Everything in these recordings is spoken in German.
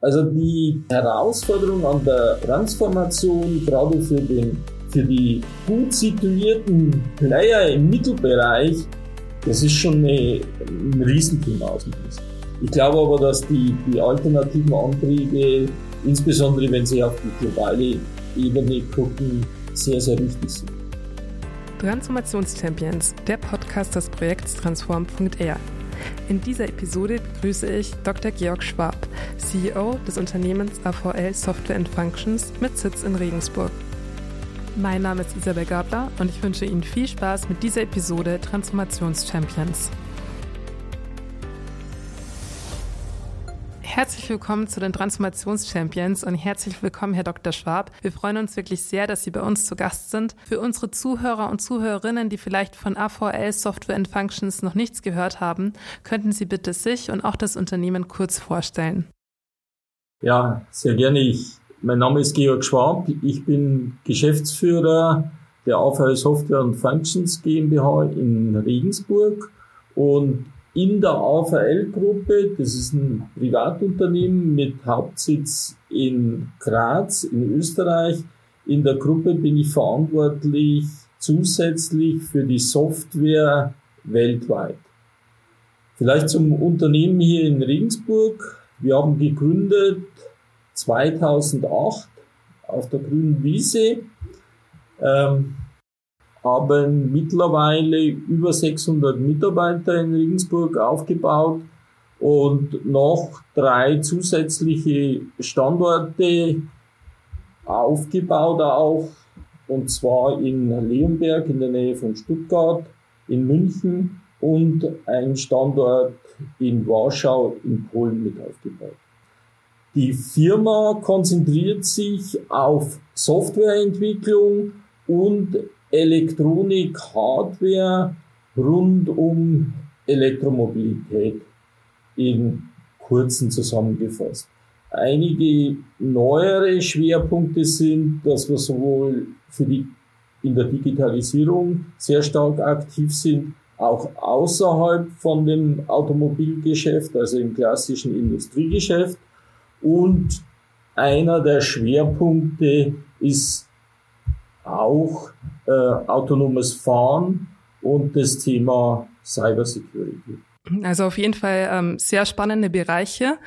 Also die Herausforderung an der Transformation, gerade für, den, für die gut situierten Player im Mittelbereich, das ist schon eine, ein Riesenthema aus dem Ich glaube aber, dass die, die alternativen Antriebe, insbesondere wenn sie auf die globale Ebene gucken, sehr, sehr wichtig sind. Transformationschampions, der Podcast des Projekts Transform.r. In dieser Episode begrüße ich Dr. Georg Schwab, CEO des Unternehmens AVL Software Functions mit Sitz in Regensburg. Mein Name ist Isabel Gabler und ich wünsche Ihnen viel Spaß mit dieser Episode Transformationschampions. Herzlich willkommen zu den Transformationschampions und herzlich willkommen, Herr Dr. Schwab. Wir freuen uns wirklich sehr, dass Sie bei uns zu Gast sind. Für unsere Zuhörer und Zuhörerinnen, die vielleicht von AVL Software and Functions noch nichts gehört haben, könnten Sie bitte sich und auch das Unternehmen kurz vorstellen. Ja, sehr gerne. Ich, mein Name ist Georg Schwab. Ich bin Geschäftsführer der AVL Software and Functions GmbH in Regensburg und in der AVL-Gruppe, das ist ein Privatunternehmen mit Hauptsitz in Graz in Österreich. In der Gruppe bin ich verantwortlich zusätzlich für die Software weltweit. Vielleicht zum Unternehmen hier in Regensburg. Wir haben gegründet 2008 auf der grünen Wiese. Ähm, haben mittlerweile über 600 Mitarbeiter in Regensburg aufgebaut und noch drei zusätzliche Standorte aufgebaut auch, und zwar in Leonberg in der Nähe von Stuttgart, in München und ein Standort in Warschau in Polen mit aufgebaut. Die Firma konzentriert sich auf Softwareentwicklung und Elektronik, Hardware rund um Elektromobilität in kurzen zusammengefasst. Einige neuere Schwerpunkte sind, dass wir sowohl für die in der Digitalisierung sehr stark aktiv sind, auch außerhalb von dem Automobilgeschäft, also im klassischen Industriegeschäft. Und einer der Schwerpunkte ist auch äh, autonomes Fahren und das Thema Cybersecurity. Also auf jeden Fall ähm, sehr spannende Bereiche.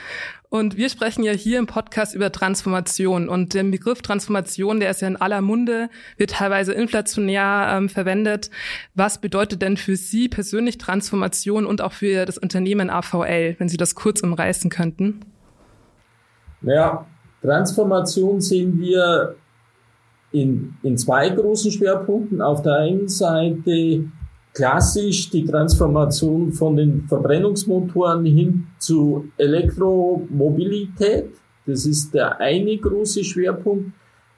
Und wir sprechen ja hier im Podcast über Transformation. Und der Begriff Transformation, der ist ja in aller Munde, wird teilweise inflationär ähm, verwendet. Was bedeutet denn für Sie persönlich Transformation und auch für das Unternehmen AVL, wenn Sie das kurz umreißen könnten? Naja, Transformation sehen wir in, in zwei großen Schwerpunkten. Auf der einen Seite klassisch die Transformation von den Verbrennungsmotoren hin zu Elektromobilität. Das ist der eine große Schwerpunkt.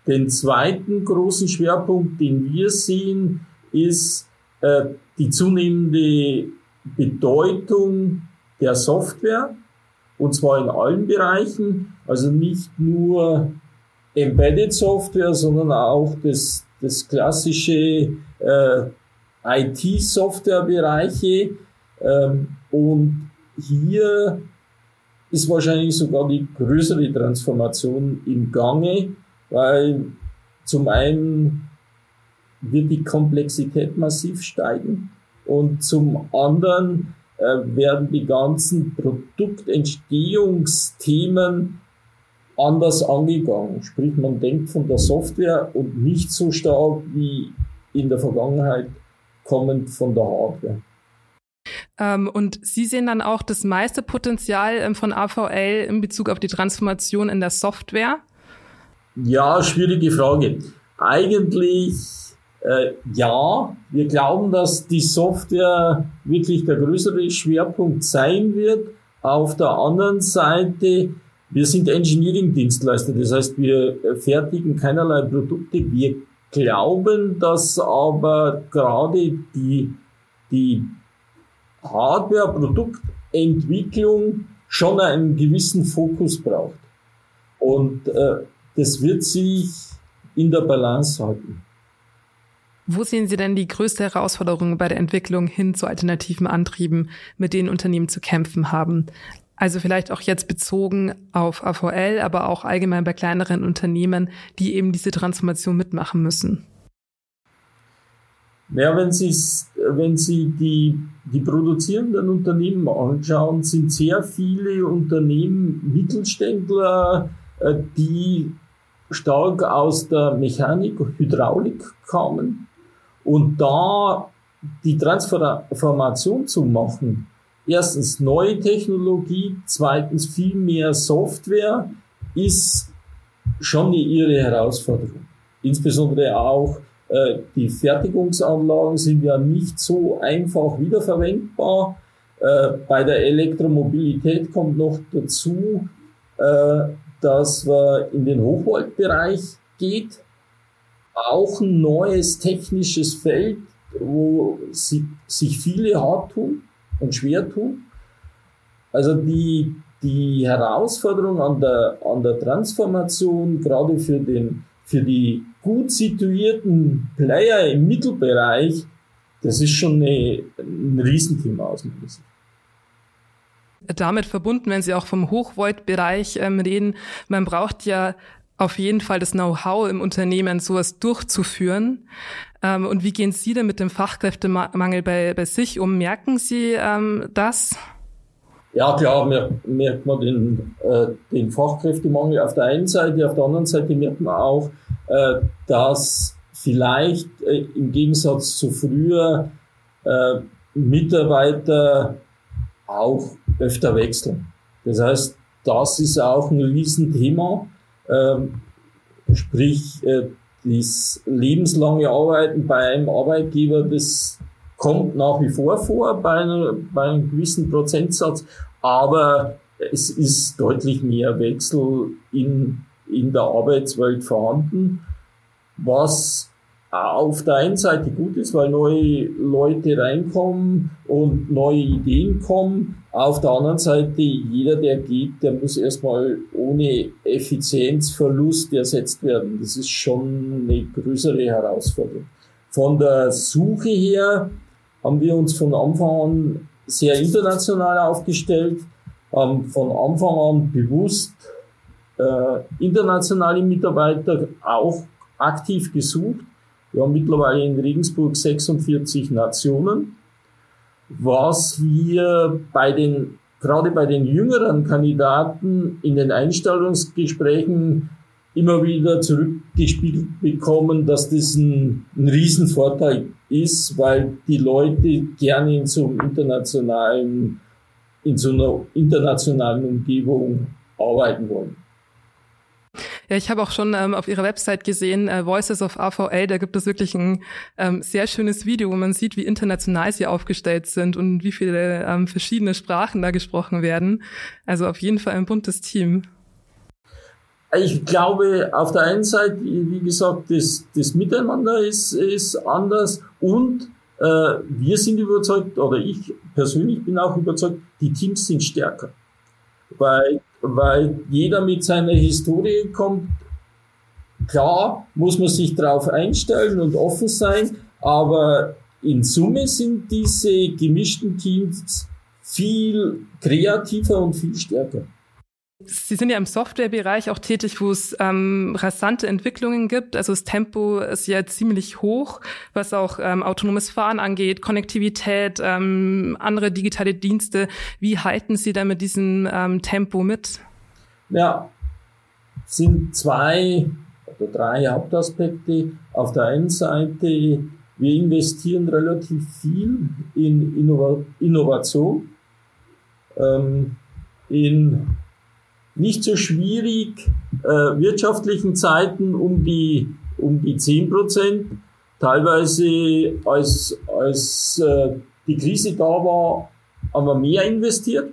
Den zweiten großen Schwerpunkt, den wir sehen, ist äh, die zunehmende Bedeutung der Software. Und zwar in allen Bereichen. Also nicht nur Embedded Software, sondern auch das, das klassische äh, IT-Software-Bereiche. Ähm, und hier ist wahrscheinlich sogar die größere Transformation im Gange, weil zum einen wird die Komplexität massiv steigen und zum anderen äh, werden die ganzen Produktentstehungsthemen anders angegangen. Sprich, man denkt von der Software und nicht so stark wie in der Vergangenheit kommend von der Hardware. Ähm, und Sie sehen dann auch das meiste Potenzial ähm, von AVL in Bezug auf die Transformation in der Software? Ja, schwierige Frage. Eigentlich äh, ja, wir glauben, dass die Software wirklich der größere Schwerpunkt sein wird. Auf der anderen Seite wir sind Engineering-Dienstleister, das heißt, wir fertigen keinerlei Produkte. Wir glauben, dass aber gerade die, die Hardware-Produktentwicklung schon einen gewissen Fokus braucht. Und äh, das wird sich in der Balance halten. Wo sehen Sie denn die größte Herausforderung bei der Entwicklung hin zu alternativen Antrieben, mit denen Unternehmen zu kämpfen haben? Also vielleicht auch jetzt bezogen auf AVL, aber auch allgemein bei kleineren Unternehmen, die eben diese Transformation mitmachen müssen. Ja, wenn, wenn Sie die, die produzierenden Unternehmen anschauen, sind sehr viele Unternehmen Mittelständler, äh, die stark aus der Mechanik, Hydraulik kamen. Und da die Transformation zu machen, erstens neue Technologie, zweitens viel mehr Software, ist schon eine ihre Herausforderung. Insbesondere auch äh, die Fertigungsanlagen sind ja nicht so einfach wiederverwendbar. Äh, bei der Elektromobilität kommt noch dazu, äh, dass man in den Hochvoltbereich geht. Auch ein neues technisches Feld, wo sich viele hart tun und schwer tun. Also die, die Herausforderung an der, an der Transformation, gerade für, den, für die gut situierten Player im Mittelbereich, das ist schon eine, ein Riesenthema aus meiner Sicht. Damit verbunden, wenn Sie auch vom Hochvolt-Bereich ähm, reden, man braucht ja auf jeden Fall das Know-how im Unternehmen, sowas durchzuführen. Ähm, und wie gehen Sie denn mit dem Fachkräftemangel bei, bei sich um? Merken Sie ähm, das? Ja, klar, merkt, merkt man den, äh, den Fachkräftemangel auf der einen Seite, auf der anderen Seite merkt man auch, äh, dass vielleicht äh, im Gegensatz zu früher äh, Mitarbeiter auch öfter wechseln. Das heißt, das ist auch ein Riesenthema. Ähm, sprich, äh, das lebenslange Arbeiten bei einem Arbeitgeber, das kommt nach wie vor vor bei, einer, bei einem gewissen Prozentsatz, aber es ist deutlich mehr Wechsel in, in der Arbeitswelt vorhanden, was auf der einen Seite gut ist, weil neue Leute reinkommen und neue Ideen kommen. Auf der anderen Seite, jeder, der geht, der muss erstmal ohne Effizienzverlust ersetzt werden. Das ist schon eine größere Herausforderung. Von der Suche her haben wir uns von Anfang an sehr international aufgestellt, haben von Anfang an bewusst äh, internationale Mitarbeiter auch aktiv gesucht wir haben mittlerweile in Regensburg 46 Nationen. Was wir bei den, gerade bei den jüngeren Kandidaten in den Einstellungsgesprächen immer wieder zurückgespiegelt bekommen, dass das ein, ein Riesenvorteil ist, weil die Leute gerne in so einem internationalen, in so einer internationalen Umgebung arbeiten wollen. Ja, ich habe auch schon ähm, auf ihrer Website gesehen, äh, Voices of AVL, da gibt es wirklich ein ähm, sehr schönes Video, wo man sieht, wie international sie aufgestellt sind und wie viele ähm, verschiedene Sprachen da gesprochen werden. Also auf jeden Fall ein buntes Team. Ich glaube, auf der einen Seite, wie gesagt, das, das Miteinander ist, ist anders und äh, wir sind überzeugt, oder ich persönlich bin auch überzeugt, die Teams sind stärker. Weil weil jeder mit seiner Historie kommt. Klar muss man sich darauf einstellen und offen sein, aber in Summe sind diese gemischten Teams viel kreativer und viel stärker. Sie sind ja im Softwarebereich auch tätig, wo es ähm, rasante Entwicklungen gibt. Also das Tempo ist ja ziemlich hoch, was auch ähm, autonomes Fahren angeht, Konnektivität, ähm, andere digitale Dienste. Wie halten Sie da mit diesem ähm, Tempo mit? Ja, sind zwei oder drei Hauptaspekte. Auf der einen Seite, wir investieren relativ viel in Innova Innovation. Ähm, in nicht so schwierig äh, wirtschaftlichen Zeiten um die, um die 10 Prozent. Teilweise als, als äh, die Krise da war, haben wir mehr investiert,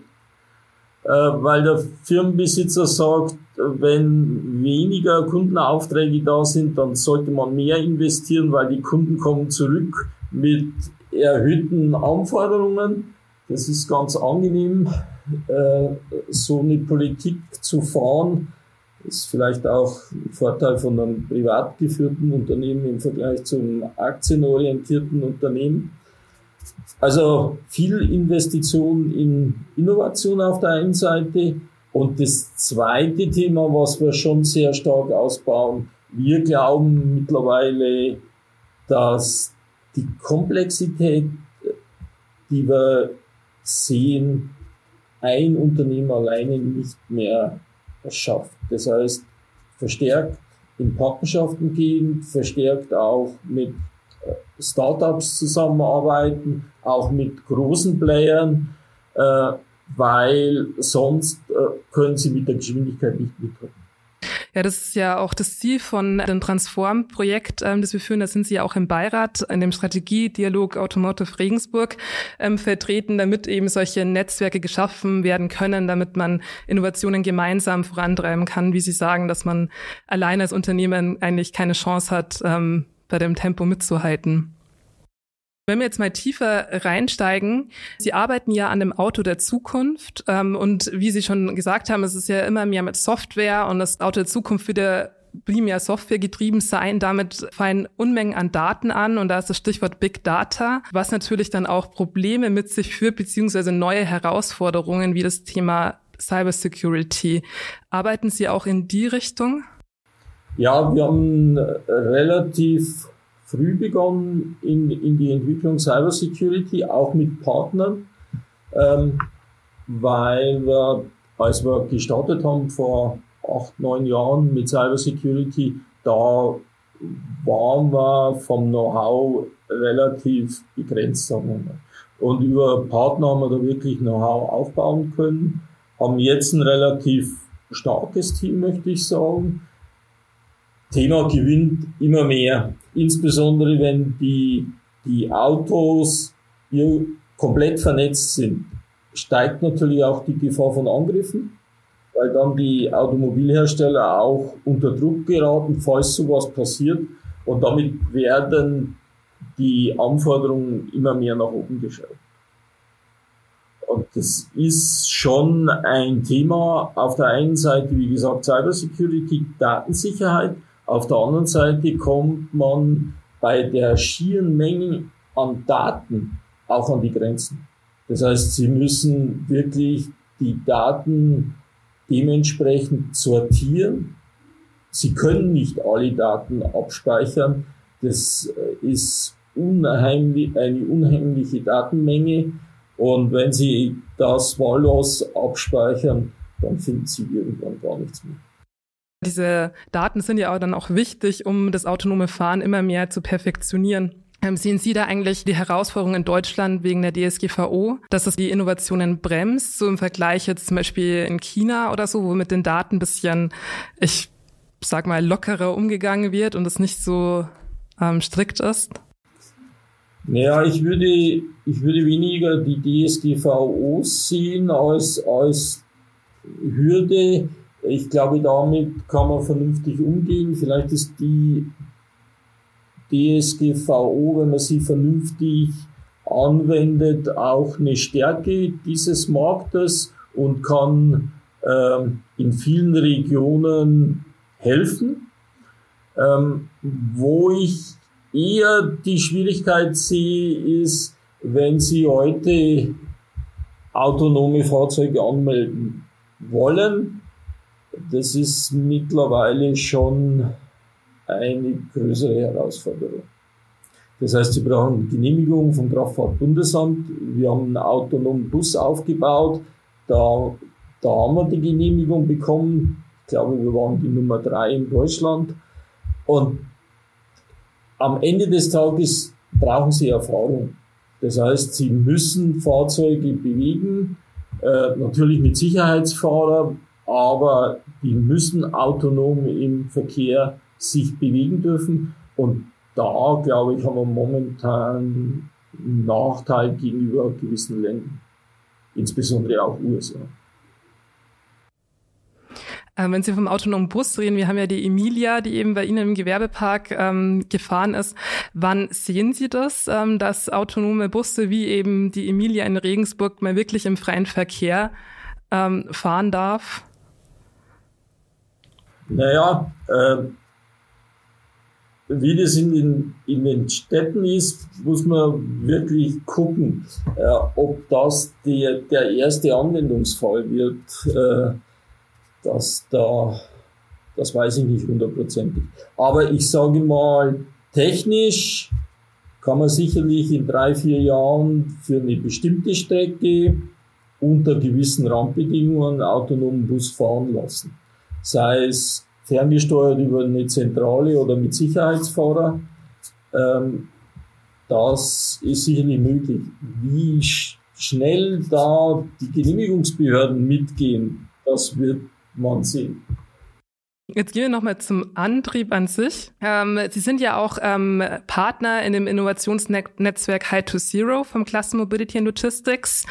äh, weil der Firmenbesitzer sagt, wenn weniger Kundenaufträge da sind, dann sollte man mehr investieren, weil die Kunden kommen zurück mit erhöhten Anforderungen. Das ist ganz angenehm so eine Politik zu fahren, ist vielleicht auch ein Vorteil von einem privat geführten Unternehmen im Vergleich zu einem aktienorientierten Unternehmen. Also viel Investition in Innovation auf der einen Seite. Und das zweite Thema, was wir schon sehr stark ausbauen, wir glauben mittlerweile, dass die Komplexität, die wir sehen, ein Unternehmen alleine nicht mehr schafft. Das heißt, verstärkt in Partnerschaften gehen, verstärkt auch mit äh, Startups zusammenarbeiten, auch mit großen Playern, äh, weil sonst äh, können sie mit der Geschwindigkeit nicht mithalten. Ja, das ist ja auch das Ziel von dem Transform-Projekt, ähm, das wir führen. Da sind Sie ja auch im Beirat, in dem Strategiedialog Automotive Regensburg ähm, vertreten, damit eben solche Netzwerke geschaffen werden können, damit man Innovationen gemeinsam vorantreiben kann, wie Sie sagen, dass man allein als Unternehmen eigentlich keine Chance hat, ähm, bei dem Tempo mitzuhalten. Wenn wir jetzt mal tiefer reinsteigen, Sie arbeiten ja an dem Auto der Zukunft ähm, und wie Sie schon gesagt haben, es ist ja immer mehr mit Software und das Auto der Zukunft wird ja primär Software getrieben sein. Damit fallen Unmengen an Daten an und da ist das Stichwort Big Data, was natürlich dann auch Probleme mit sich führt, beziehungsweise neue Herausforderungen wie das Thema Cybersecurity. Arbeiten Sie auch in die Richtung? Ja, wir haben relativ früh begonnen in, in die Entwicklung Cybersecurity, auch mit Partnern, ähm, weil wir, als wir gestartet haben vor acht, neun Jahren mit Cybersecurity, da waren wir vom Know-how relativ begrenzt, sagen wir mal. Und über Partner haben wir da wirklich Know-how aufbauen können, haben jetzt ein relativ starkes Team, möchte ich sagen, Thema gewinnt immer mehr. Insbesondere wenn die, die Autos komplett vernetzt sind, steigt natürlich auch die Gefahr von Angriffen, weil dann die Automobilhersteller auch unter Druck geraten, falls sowas passiert. Und damit werden die Anforderungen immer mehr nach oben geschraubt. Und das ist schon ein Thema. Auf der einen Seite, wie gesagt, Cybersecurity, Datensicherheit. Auf der anderen Seite kommt man bei der schieren Menge an Daten auch an die Grenzen. Das heißt, Sie müssen wirklich die Daten dementsprechend sortieren. Sie können nicht alle Daten abspeichern. Das äh, ist unheimlich, eine unheimliche Datenmenge. Und wenn Sie das wahllos abspeichern, dann finden Sie irgendwann gar nichts mehr. Diese Daten sind ja auch dann auch wichtig, um das autonome Fahren immer mehr zu perfektionieren. Ähm, sehen Sie da eigentlich die Herausforderung in Deutschland wegen der DSGVO, dass es die Innovationen bremst, so im Vergleich jetzt zum Beispiel in China oder so, wo mit den Daten ein bisschen, ich sag mal, lockerer umgegangen wird und es nicht so ähm, strikt ist? Naja, ich würde, ich würde weniger die DSGVO sehen als, als Hürde, ich glaube, damit kann man vernünftig umgehen. Vielleicht ist die DSGVO, wenn man sie vernünftig anwendet, auch eine Stärke dieses Marktes und kann ähm, in vielen Regionen helfen. Ähm, wo ich eher die Schwierigkeit sehe, ist, wenn Sie heute autonome Fahrzeuge anmelden wollen, das ist mittlerweile schon eine größere Herausforderung. Das heißt, Sie brauchen Genehmigung vom Kraftfahrtbundesamt. Wir haben einen autonomen Bus aufgebaut. Da, da haben wir die Genehmigung bekommen. Ich glaube, wir waren die Nummer drei in Deutschland. Und am Ende des Tages brauchen Sie Erfahrung. Das heißt, Sie müssen Fahrzeuge bewegen, äh, natürlich mit Sicherheitsfahrer, aber die müssen autonom im Verkehr sich bewegen dürfen. Und da, glaube ich, haben wir momentan einen Nachteil gegenüber gewissen Ländern, insbesondere auch USA. Ähm, wenn Sie vom autonomen Bus reden, wir haben ja die Emilia, die eben bei Ihnen im Gewerbepark ähm, gefahren ist. Wann sehen Sie das, ähm, dass autonome Busse wie eben die Emilia in Regensburg mal wirklich im freien Verkehr ähm, fahren darf? Naja, äh, wie das in den, in den Städten ist, muss man wirklich gucken, äh, ob das der, der erste Anwendungsfall wird. Äh, dass da, das weiß ich nicht hundertprozentig. Aber ich sage mal, technisch kann man sicherlich in drei, vier Jahren für eine bestimmte Strecke unter gewissen Randbedingungen autonomen Bus fahren lassen. Sei es ferngesteuert über eine Zentrale oder mit Sicherheitsfahrer. Ähm, das ist sicherlich möglich. Wie sch schnell da die Genehmigungsbehörden mitgehen, das wird man sehen. Jetzt gehen wir nochmal zum Antrieb an sich. Ähm, Sie sind ja auch ähm, Partner in dem Innovationsnetzwerk High to Zero vom Cluster Mobility and Logistics.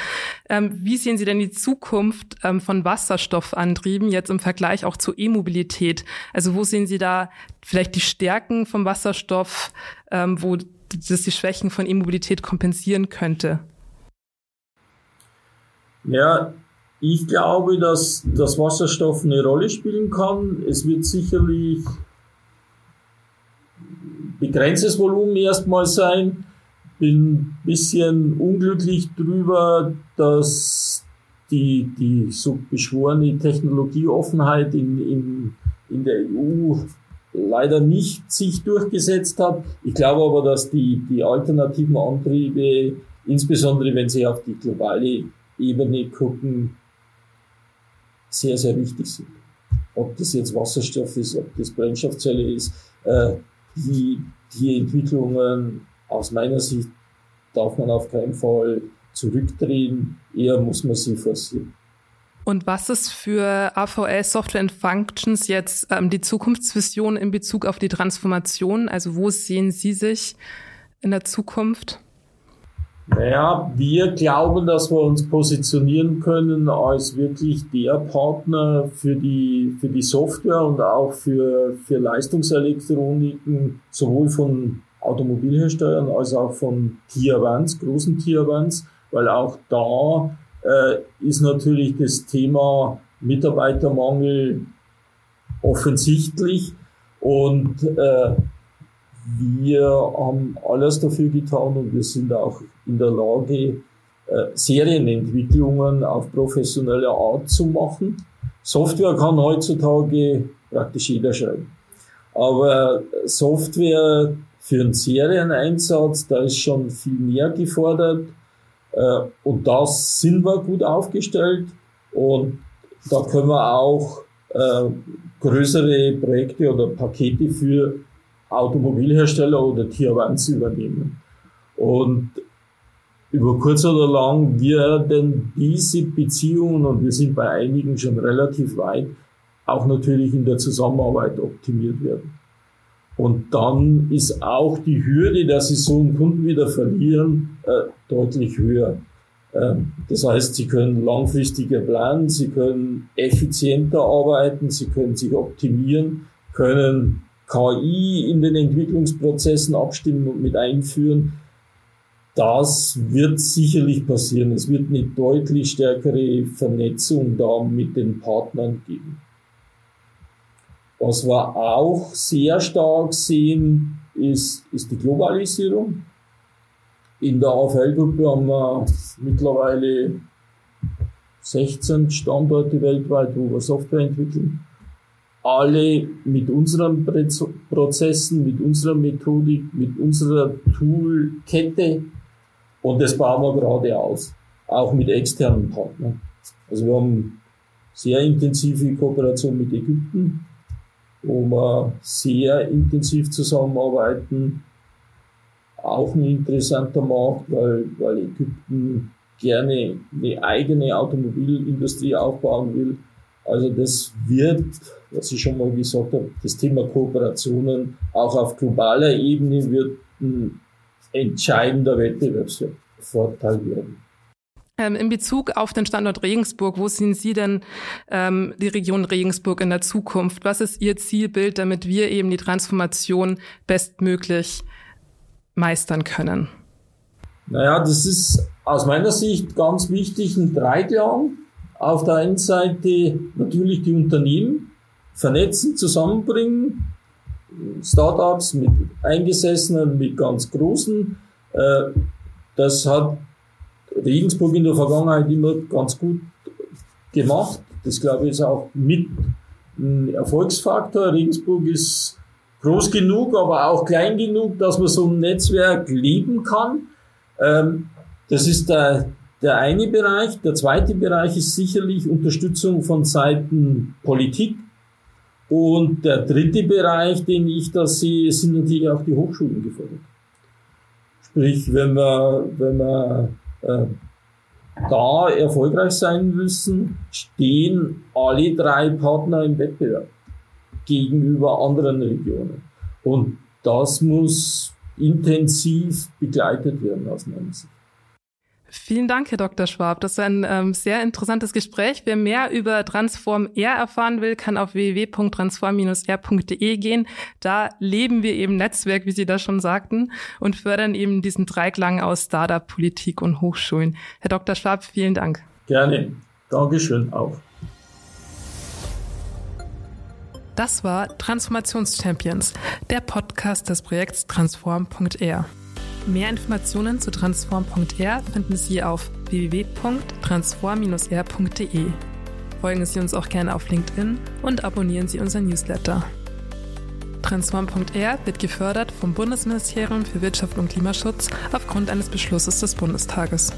Ähm, wie sehen Sie denn die Zukunft ähm, von Wasserstoffantrieben jetzt im Vergleich auch zur E-Mobilität? Also wo sehen Sie da vielleicht die Stärken vom Wasserstoff, ähm, wo das die Schwächen von E-Mobilität kompensieren könnte? Ja, ich glaube, dass das Wasserstoff eine Rolle spielen kann. Es wird sicherlich begrenztes Volumen erstmal sein. Bin ein bisschen unglücklich drüber, dass die, die so beschworene Technologieoffenheit in, in, in der EU leider nicht sich durchgesetzt hat. Ich glaube aber, dass die, die alternativen Antriebe, insbesondere wenn sie auf die globale Ebene gucken, sehr, sehr wichtig sind. Ob das jetzt Wasserstoff ist, ob das Brennstoffzelle ist, äh, die, die Entwicklungen aus meiner Sicht darf man auf keinen Fall zurückdrehen, eher muss man sie forcieren. Und was ist für AVL Software and Functions jetzt ähm, die Zukunftsvision in Bezug auf die Transformation? Also wo sehen Sie sich in der Zukunft? Naja, wir glauben, dass wir uns positionieren können als wirklich der Partner für die, für die Software und auch für, für Leistungselektroniken, sowohl von Automobilherstellern als auch von Tier 1, großen Tier 1, weil auch da äh, ist natürlich das Thema Mitarbeitermangel offensichtlich und äh, wir haben alles dafür getan und wir sind auch in der Lage, äh, Serienentwicklungen auf professionelle Art zu machen. Software kann heutzutage praktisch jeder schreiben. Aber Software für einen Serieneinsatz, da ist schon viel mehr gefordert. Äh, und da sind wir gut aufgestellt. Und da können wir auch äh, größere Projekte oder Pakete für Automobilhersteller oder Tier 1 übernehmen. Und über kurz oder lang werden diese Beziehungen, und wir sind bei einigen schon relativ weit, auch natürlich in der Zusammenarbeit optimiert werden. Und dann ist auch die Hürde, dass Sie so einen Kunden wieder verlieren, äh, deutlich höher. Ähm, das heißt, Sie können langfristiger planen, Sie können effizienter arbeiten, Sie können sich optimieren, können KI in den Entwicklungsprozessen abstimmen und mit einführen. Das wird sicherlich passieren. Es wird eine deutlich stärkere Vernetzung da mit den Partnern geben. Was wir auch sehr stark sehen, ist, ist die Globalisierung. In der AFL-Gruppe haben wir mittlerweile 16 Standorte weltweit, wo wir Software entwickeln alle mit unseren Prozessen, mit unserer Methodik, mit unserer Toolkette und das bauen wir gerade aus, auch mit externen Partnern. Also wir haben sehr intensive Kooperation mit Ägypten, wo wir sehr intensiv zusammenarbeiten. Auch ein interessanter Markt, weil, weil Ägypten gerne eine eigene Automobilindustrie aufbauen will also das wird, was ich schon mal gesagt habe, das Thema Kooperationen auch auf globaler Ebene wird ein entscheidender Wettbewerbsvorteil werden. Ähm, in Bezug auf den Standort Regensburg, wo sehen Sie denn ähm, die Region Regensburg in der Zukunft? Was ist Ihr Zielbild, damit wir eben die Transformation bestmöglich meistern können? Naja, das ist aus meiner Sicht ganz wichtig, ein Dreiklang auf der einen Seite natürlich die Unternehmen vernetzen, zusammenbringen, Startups, mit Eingesessenen, mit ganz Großen. Äh, das hat Regensburg in der Vergangenheit immer ganz gut gemacht. Das glaube ich ist auch mit ein Erfolgsfaktor. Regensburg ist groß genug, aber auch klein genug, dass man so ein Netzwerk leben kann. Ähm, das ist der, der eine Bereich. Der zweite Bereich ist sicherlich Unterstützung von Seiten Politik. Und der dritte Bereich, den ich da sehe, sind natürlich auch die Hochschulen gefordert. Sprich, wenn wir, wenn wir äh, da erfolgreich sein müssen, stehen alle drei Partner im Wettbewerb gegenüber anderen Regionen. Und das muss intensiv begleitet werden aus meiner Sicht. Vielen Dank, Herr Dr. Schwab. Das ist ein ähm, sehr interessantes Gespräch. Wer mehr über Transform R erfahren will, kann auf www.transform-r.de gehen. Da leben wir eben Netzwerk, wie Sie da schon sagten, und fördern eben diesen Dreiklang aus Startup, Politik und Hochschulen. Herr Dr. Schwab, vielen Dank. Gerne. Dankeschön auch. Das war Transformationschampions, der Podcast des Projekts Transform.r. Mehr Informationen zu transform.r finden Sie auf www.transform-r.de. Folgen Sie uns auch gerne auf LinkedIn und abonnieren Sie unseren Newsletter. Transform.r wird gefördert vom Bundesministerium für Wirtschaft und Klimaschutz aufgrund eines Beschlusses des Bundestages.